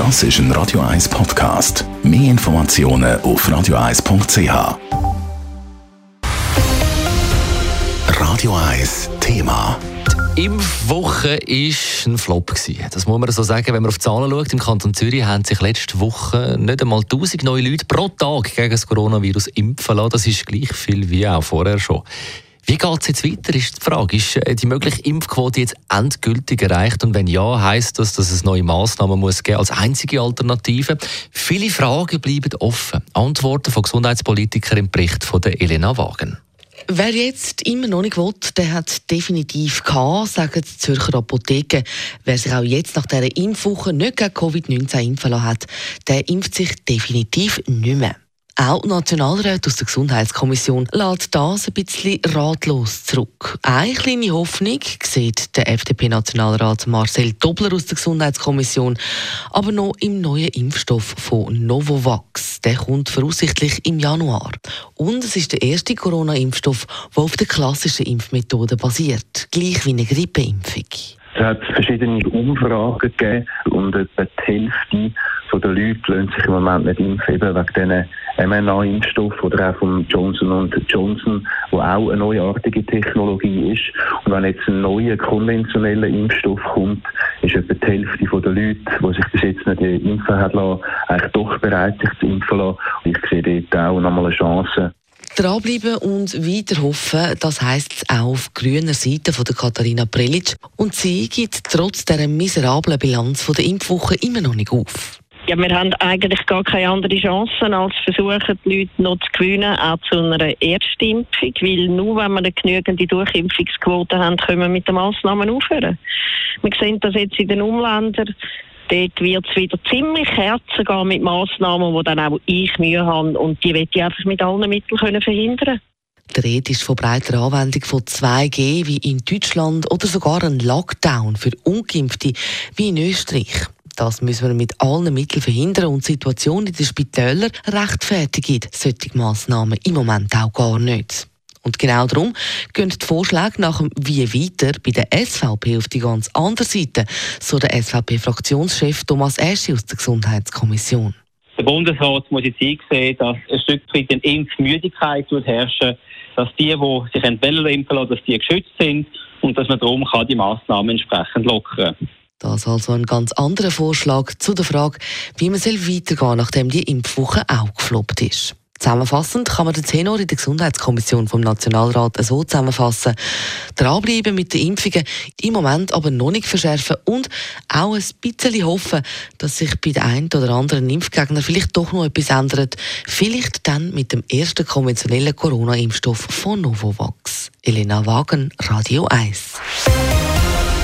Das ist ein Radio 1 Podcast. Mehr Informationen auf radio1.ch. Radio 1 Thema. Die Impfwoche war ein Flop. Das muss man so sagen, wenn man auf die Zahlen schaut. Im Kanton Zürich haben sich letzte Woche nicht einmal 1000 neue Leute pro Tag gegen das Coronavirus impfen lassen. Das ist gleich viel wie auch vorher schon. Wie geht es jetzt weiter, ist die Frage. Ist äh, die mögliche Impfquote jetzt endgültig erreicht? Und wenn ja, heißt das, dass es neue Massnahmen muss geben als einzige Alternative? Viele Fragen bleiben offen. Antworten von Gesundheitspolitikern im Bericht von der Elena Wagen. Wer jetzt immer noch nicht will, der hat definitiv gehabt, sagen die Zürcher Apotheken. Wer sich auch jetzt nach dieser Impfwoche nicht gegen Covid-19 impfen lassen hat, der impft sich definitiv nicht mehr. Auch die Nationalräte aus der Gesundheitskommission lässt das ein bisschen ratlos zurück. Eine kleine Hoffnung sieht der FDP-Nationalrat Marcel Dobler aus der Gesundheitskommission, aber noch im neuen Impfstoff von Novavax. Der kommt voraussichtlich im Januar. Und es ist der erste Corona-Impfstoff, der auf der klassischen Impfmethode basiert, gleich wie eine Grippeimpfung. Es hat verschiedene Umfragen gegeben und etwa die Hälfte der Leute lassen sich im Moment nicht impfen, eben wegen diesen mRNA-Impfstoff oder auch von Johnson Johnson, wo auch eine neuartige Technologie ist. Und wenn jetzt ein neuer konventioneller Impfstoff kommt, ist etwa die Hälfte der Leute, die sich bis jetzt nicht impfen haben lassen, eigentlich doch bereit, sich zu impfen lassen. Und ich sehe dort auch nochmal eine Chance. Dranbleiben und weiter hoffen, das heisst auch auf grüner Seite von Katharina Prelic. Und sie gibt trotz dieser miserablen Bilanz der Impfwoche immer noch nicht auf. Ja, wir haben eigentlich gar keine andere Chance, als versuchen, die Leute noch zu gewinnen, auch zu einer Erstimpfung. Weil nur wenn wir eine genügende Durchimpfungsquote haben, können wir mit den Massnahmen aufhören. Wir sehen das jetzt in den Umländern. Dort wird es wieder ziemlich herzen gehen mit Massnahmen, die dann auch ich Mühe habe. Und die wird ich einfach mit allen Mitteln können verhindern die Rede ist von breiter Anwendung von 2G wie in Deutschland oder sogar ein Lockdown für Ungeimpfte wie in Österreich. Das müssen wir mit allen Mitteln verhindern und die Situation in den Spitälern rechtfertigt solche Massnahmen im Moment auch gar nicht. Und genau darum gehen die Vorschläge nach dem Wie weiter bei der SVP auf die ganz andere Seite, so der SVP-Fraktionschef Thomas Eschi aus der Gesundheitskommission. Der Bundesrat muss jetzt einsehen, dass ein Stück weit eine Impfmüdigkeit herrschen dass die, die sich impfen lassen, dass die geschützt sind und dass man darum kann die Massnahmen entsprechend lockern kann. Das also ein ganz anderer Vorschlag zu der Frage, wie man weitergehen soll, nachdem die Impfwoche auch gefloppt ist. Zusammenfassend kann man den Tenor in der Gesundheitskommission vom Nationalrat so zusammenfassen. Dranbleiben mit den Impfungen, im Moment aber noch nicht verschärfen und auch ein bisschen hoffen, dass sich bei den einen oder anderen Impfgegner vielleicht doch noch etwas ändert. Vielleicht dann mit dem ersten konventionellen Corona-Impfstoff von Novavax. Elena Wagen, Radio 1.